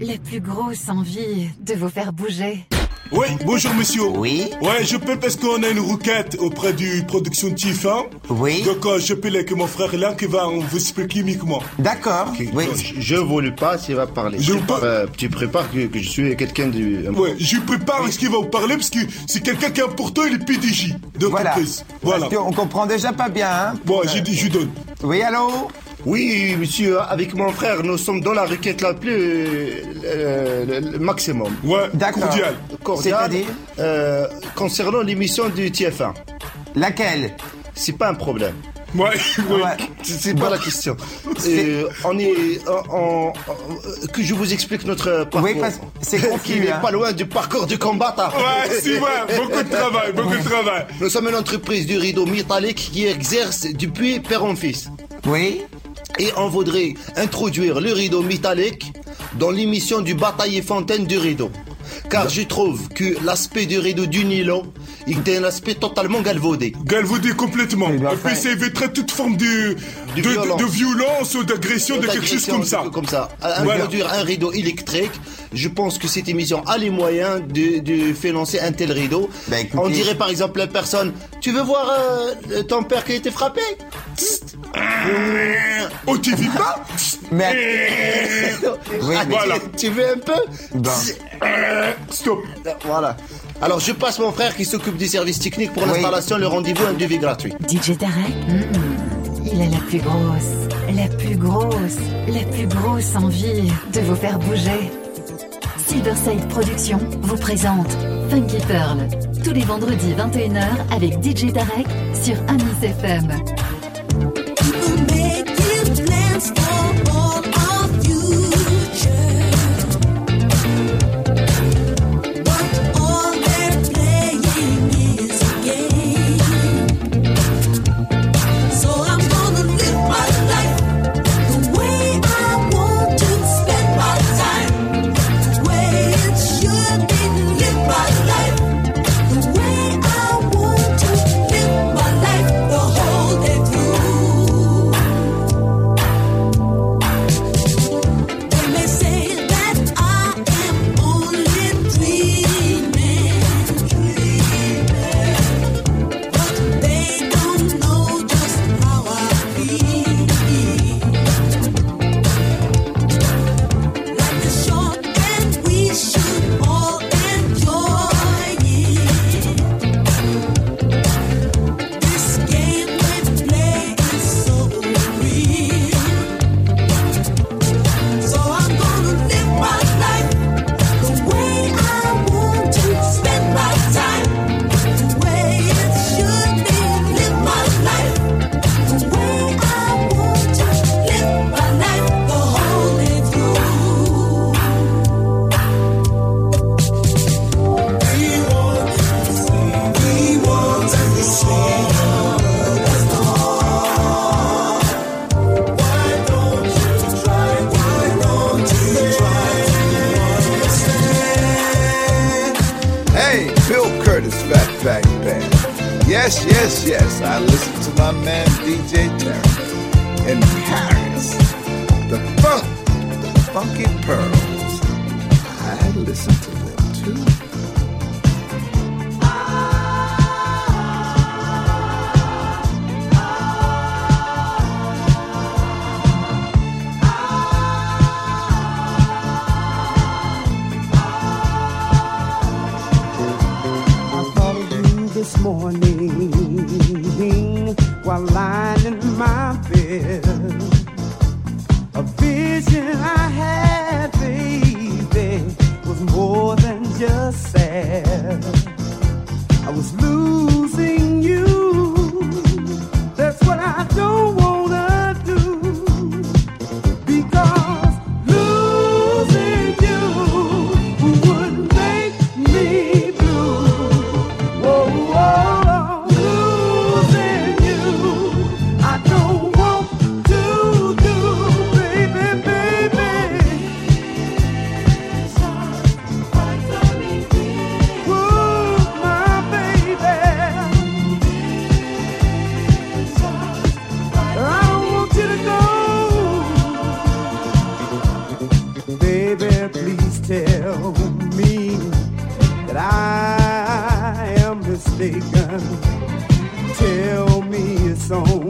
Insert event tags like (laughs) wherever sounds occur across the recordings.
la plus grosse envie de vous faire bouger. Oui, bonjour monsieur. Oui. Ouais, je peux parce qu'on a une requête auprès du production de TF1. Oui. Donc euh, je peux avec mon frère là qui va vous expliquer uniquement. D'accord. Oui. Je, je voulais pas s'il va parler. Je tu, veux pas- euh, tu prépares que, que je suis quelqu'un du. Ouais, je lui prépare ce qu'il va vous parler parce que c'est quelqu'un qui est important, il est PDG Voilà. d'entreprise. Voilà. Parce qu'on comprend déjà pas bien, hein Bon, j'ai dit, je lui donne. Oui, allô? Oui, monsieur, avec mon frère, nous sommes dans la requête la plus. euh, le, le maximum. Ouais, D'accord. cordial. Cordial. C'est-à-dire euh, Concernant l'émission du TF1. Laquelle? C'est pas un problème. Ouais, (laughs) ouais. Ouais. C'est c'est pas la question. Euh, on est. que je vous explique notre parcours. Oui, parce- c'est (laughs) confus, Il est hein. pas loin du parcours du combattant. Ouais, c'est vrai, beaucoup de travail, beaucoup de travail. Nous sommes une entreprise du rideau métallique qui exerce depuis père en fils. Oui Et on voudrait introduire le rideau métallique dans l'émission du Bataille Fontaine du rideau. Car je trouve que l'aspect du rideau du nylon est un aspect totalement galvaudé. Galvaudé complètement. Bien Et puis fait. ça éviterait toute forme de, de, de- violence. de violence ou d'agression, de quelque chose comme ça. Comme ça. À Voilà. Introduire un rideau électrique, je pense que cette émission a les moyens de, de financer un tel rideau. Bah, écoutez- On dirait par exemple la personne, tu veux voir euh, ton père qui a été frappé? Oh, tu vis pas Mais. Oui, Ah, mais- voilà. tu, tu veux un peu. Tst. Stop. Voilà. Alors je passe mon frère qui s'occupe des services techniques pour Oui. l'installation, le rendez-vous, un devis gratuit. DJ Tarek, hmm, il a la plus grosse, la plus grosse, la plus grosse envie de vous faire bouger. Silverside Productions vous présente Funky Pearl, tous les vendredis 21h avec DJ Tarek sur Amis FM. song.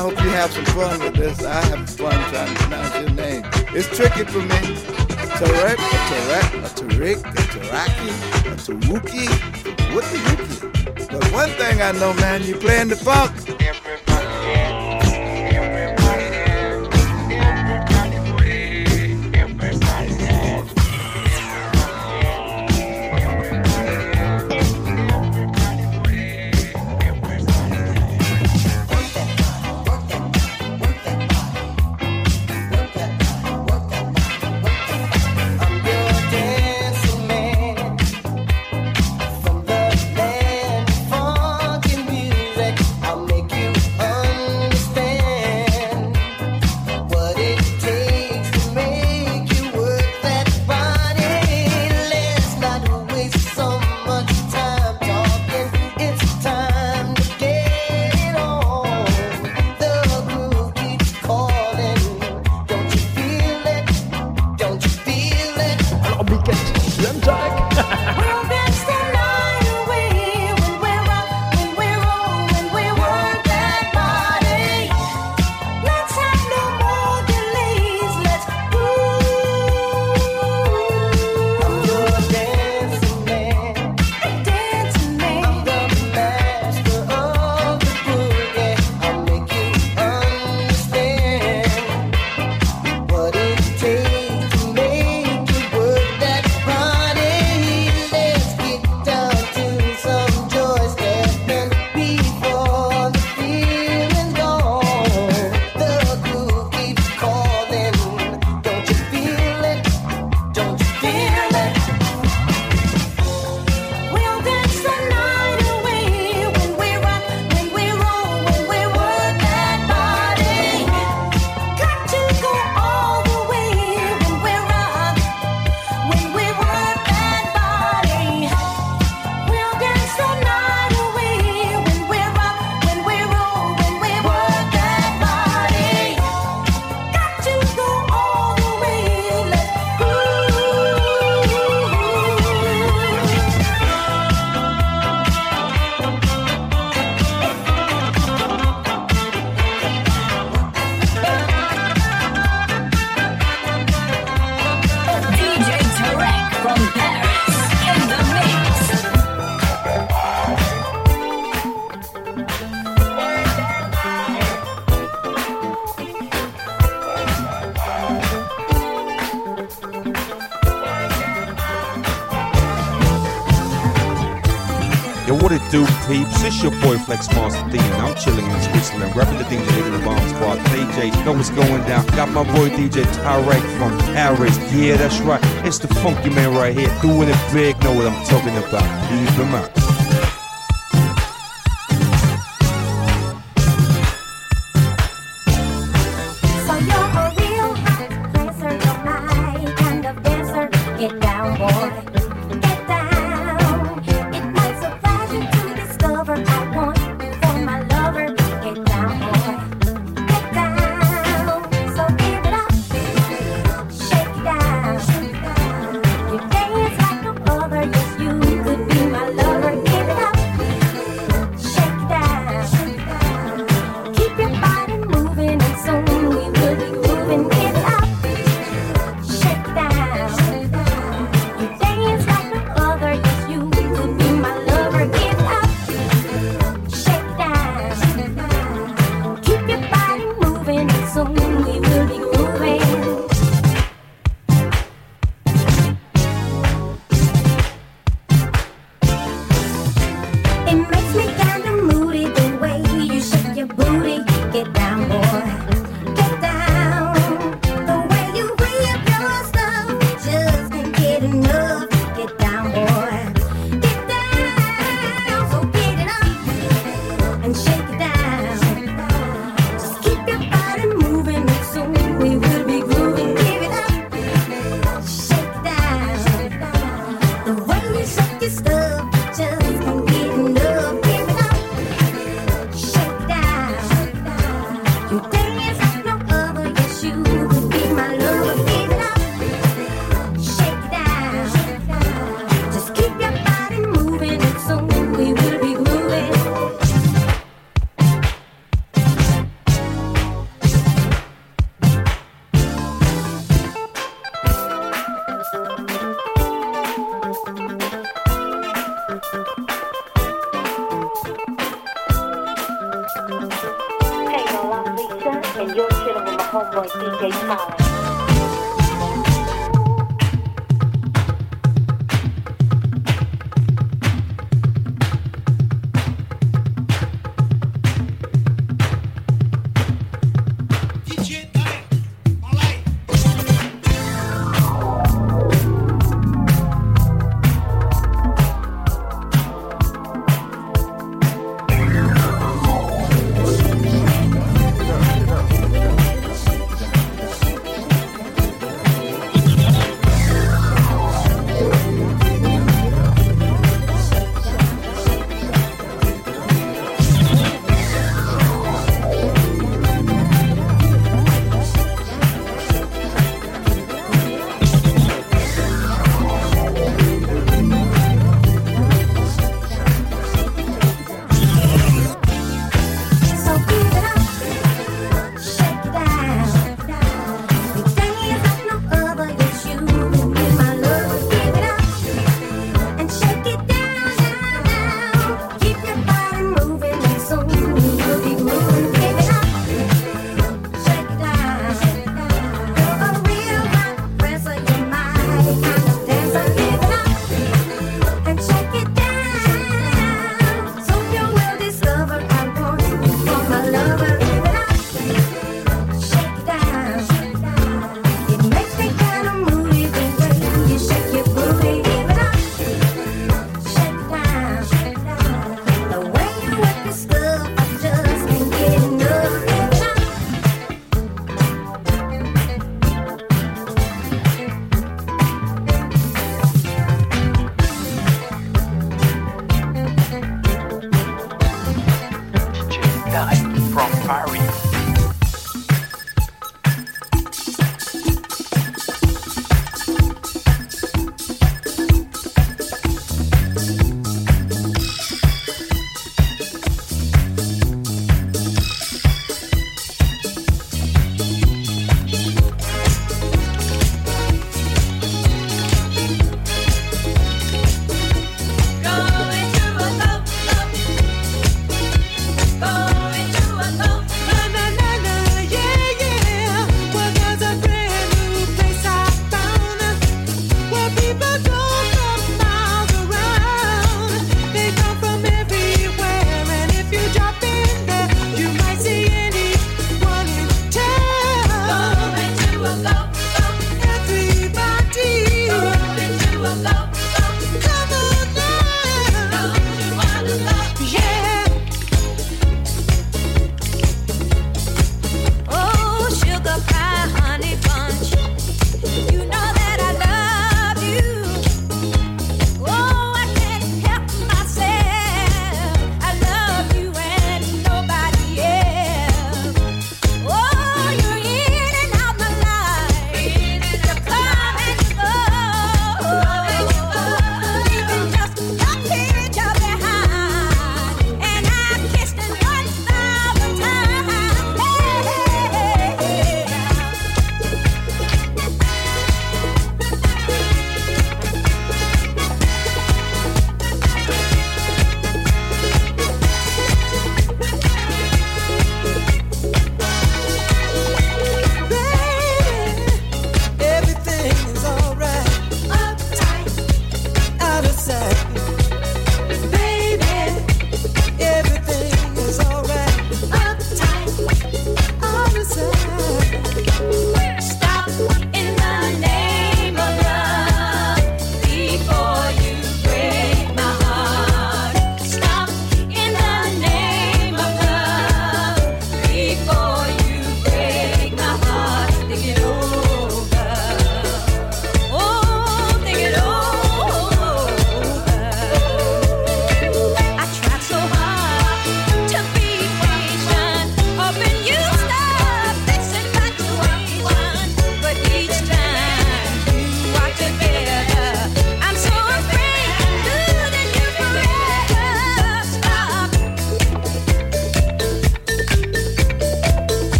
I hope you have some fun with this. I have fun trying to pronounce your name. It's tricky for me. Tarek, a Tarek, a Tarek, a Taraki, a Tawuki, what the Yuki. But one thing I know, man, you playing the funk. Know what's going down. Got my boy DJ Tyrek from Paris. Yeah, that's right. It's the funky man right here. Doing it big. Know what I'm talking about. Leave them out.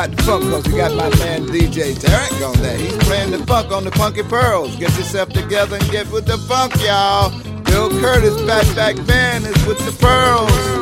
got the funk cause we got my man DJ Derek on there. He's playing the funk on the Funky Pearls. Get yourself together and get with the funk, y'all. Bill Curtis Backback Band is with the Pearls.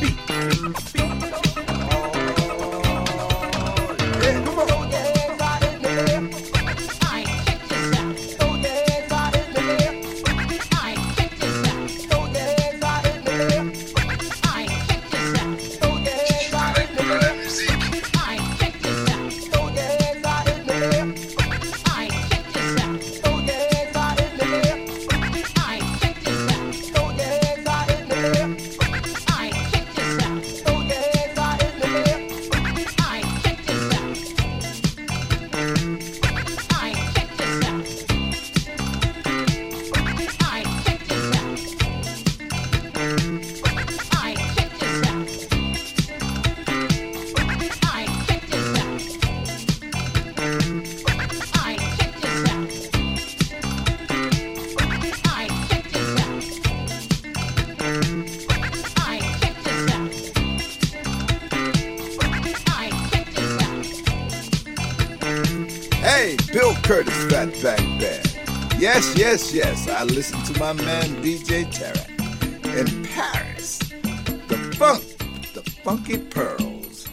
Dance to the beat. Yes, yes. I listen to my man DJ Tarek in Paris. The funk, the funky pearls.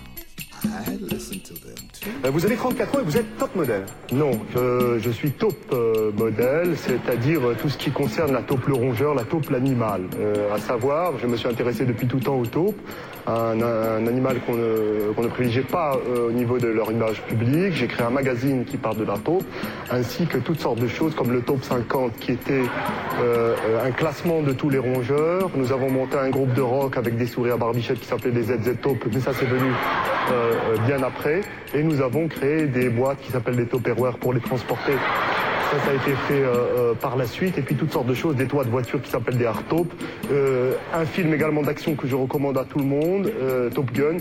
I listen to them too. Euh, Vous avez 34 ans et vous êtes top modèle. Non, je, je suis taupe euh, modèle, c'est-à-dire euh, tout ce qui concerne la taupe le rongeur, la taupe l'animal. Euh, à savoir, je me suis intéressé depuis tout temps aux taupes, un, animal qu'on ne, qu'on ne privilégiait pas euh, au niveau de leur image publique. J'ai créé un magazine qui parle de la taupe, ainsi que toutes sortes de choses comme le taupe 50 qui était euh, un classement de tous les rongeurs. Nous avons monté un groupe de rock avec des souris à barbichette qui s'appelait les ZZ Taupes, mais ça c'est venu euh, bien après. Et nous avons créé des boîtes qui s'appellent des Tupperware pour les transporter. Ça, a été fait euh, euh, par la suite. Et puis toutes sortes de choses, des toits de voitures qui s'appellent des hardtopes. Euh, un film également d'action que je recommande à tout le monde, euh, Top Gun.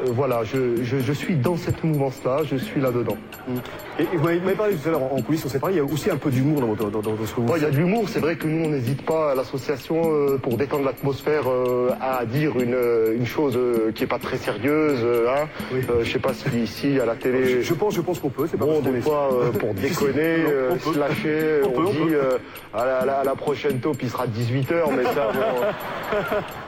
Euh, voilà, je, je, je suis dans cette mouvance-là, je suis là-dedans. Et, et vous m'avez parlé tout à l'heure en coulisses, on s'est parlé, il y a aussi un peu d'humour dans, dans, dans- dans ce que vous Ouais, Il y a de l'humour, c'est vrai que nous on n'hésite pas à l'association euh, pour détendre l'atmosphère euh, à dire une, une chose euh, qui est pas très sérieuse. hein. Euh, je sais pas si ici à la télé. Je, je pense, je pense qu'on peut. C'est pas Bon, des fois, pour (laughs) déconner, Non, se lâcher, On on, peut, on dit la- à la prochaine taupe, il sera 18h, mais ça, bon. (laughs)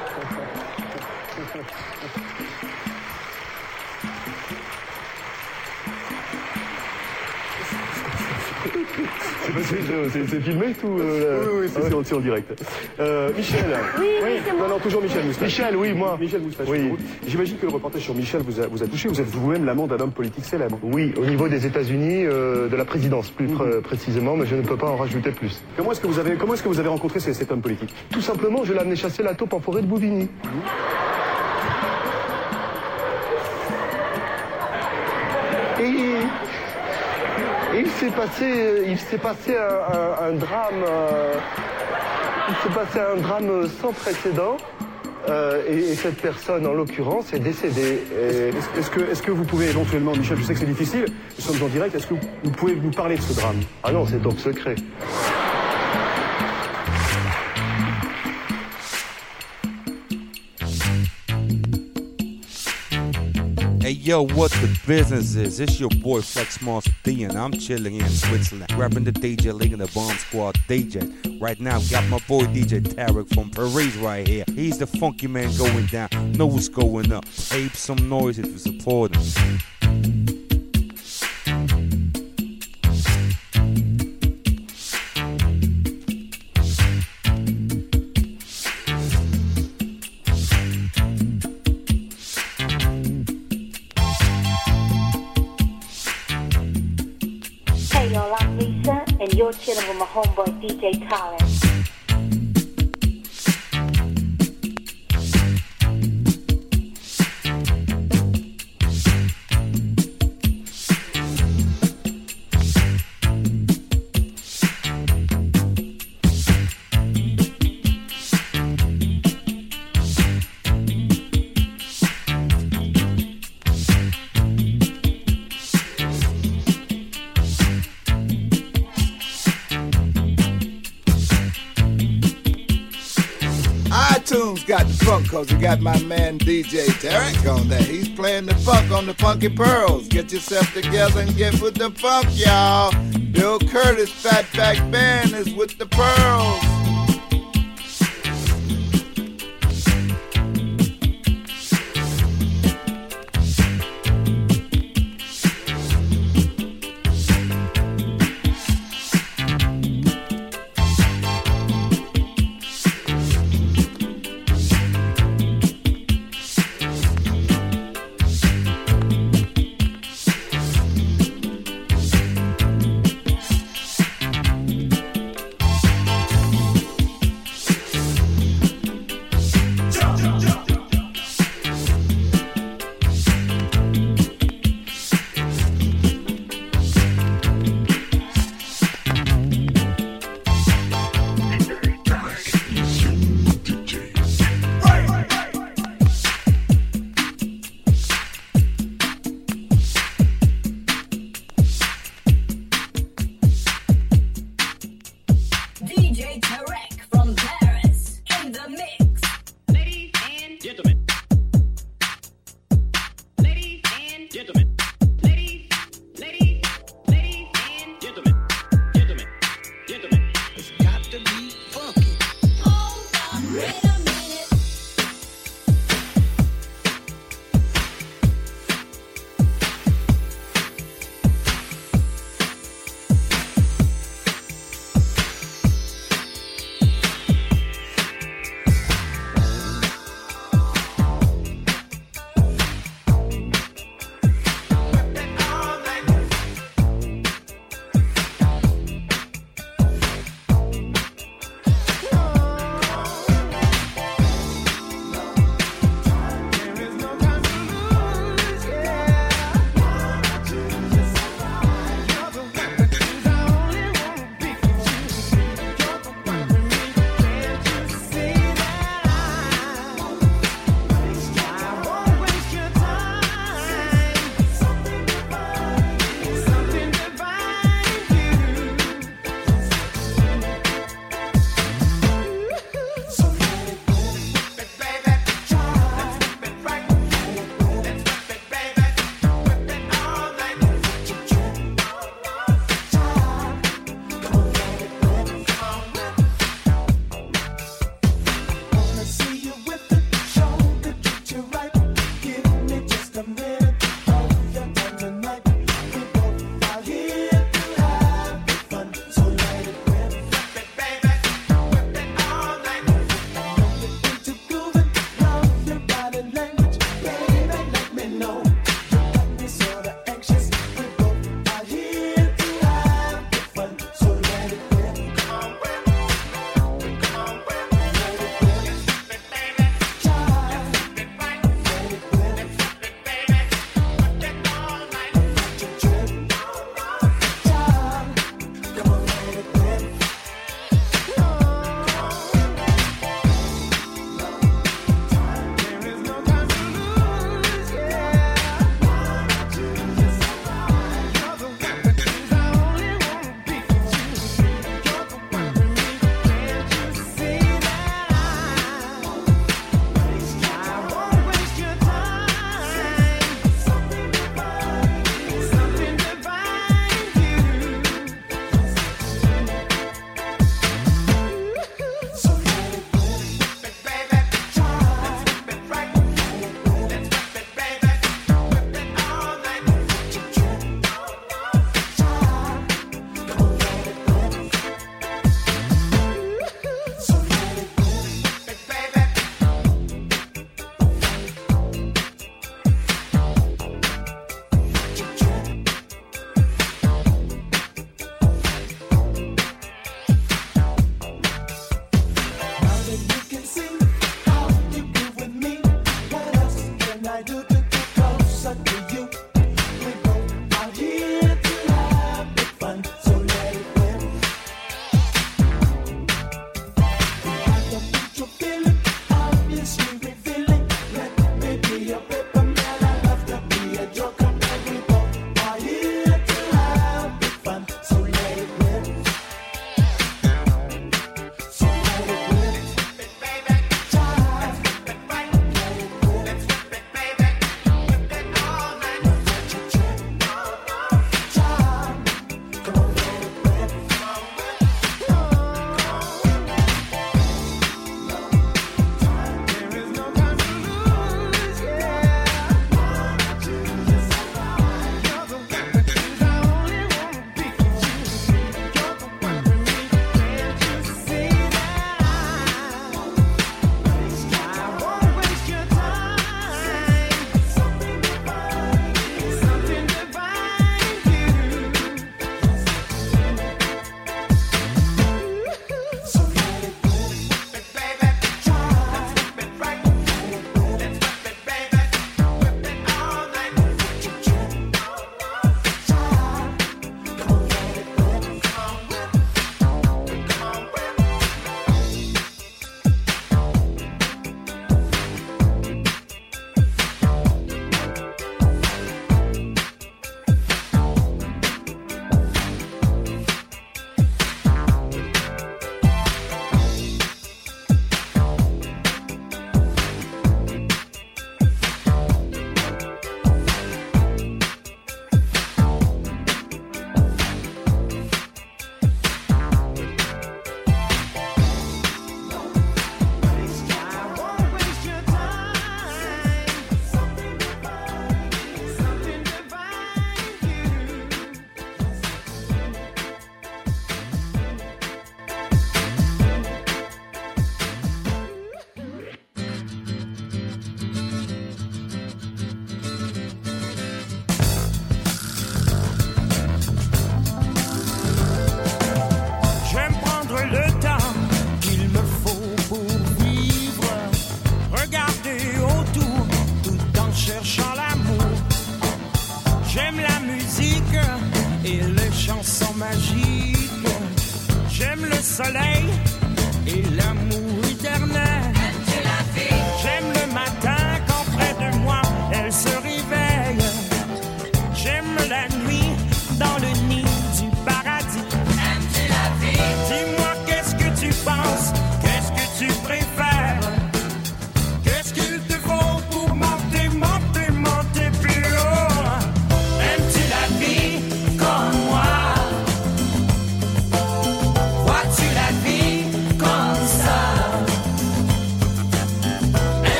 C'est parce que je- c'est- c'est filmé tout euh, Oui, oui, c'est c'est en- direct. Euh, Michel. Oui, oui, c'est moi. Non, non, toujours Michel Moustache. Michel, oui, moi. Michel Moustache. Oui. J'imagine que le reportage sur Michel vous a, vous a touché. Vous êtes vous-même l'amant d'un homme politique célèbre. Oui, au niveau des États-Unis, euh, de la présidence plus pr- précisément, mais je ne peux pas en rajouter plus. Comment est-ce que vous avez, comment est-ce que vous avez rencontré cet, cet homme politique? Tout simplement, je l'ai amené chasser la taupe en forêt de Bouvigny. Et, s'est passé, il s'est passé un, un- un drame, euh, il s'est passé un drame sans précédent. euh, et, et cette personne, en l'occurrence, est décédée. Et- Est-ce que, est-ce que vous pouvez éventuellement, Michel, je sais que c'est difficile, nous sommes en direct, est-ce que vous pouvez nous parler de ce drame? Ah non, c'est top secret. Hey yo, what the business is? It's your boy Flex Master D, and I'm chilling in Switzerland, rapping the DJ League and the Bomb Squad DJ. Right now, got my boy DJ Tarek from Paris right here. He's the funky man going down. Know what's going up. Ape some noise if you support him. Homeboy DJ Talent. The funk cause we got my man DJ Tarek on there. He's playing the funk on the Funky Pearls. Get yourself together and get with the funk, y'all. Bill Curtis Fatback Band is with the Pearls. I do do get closer to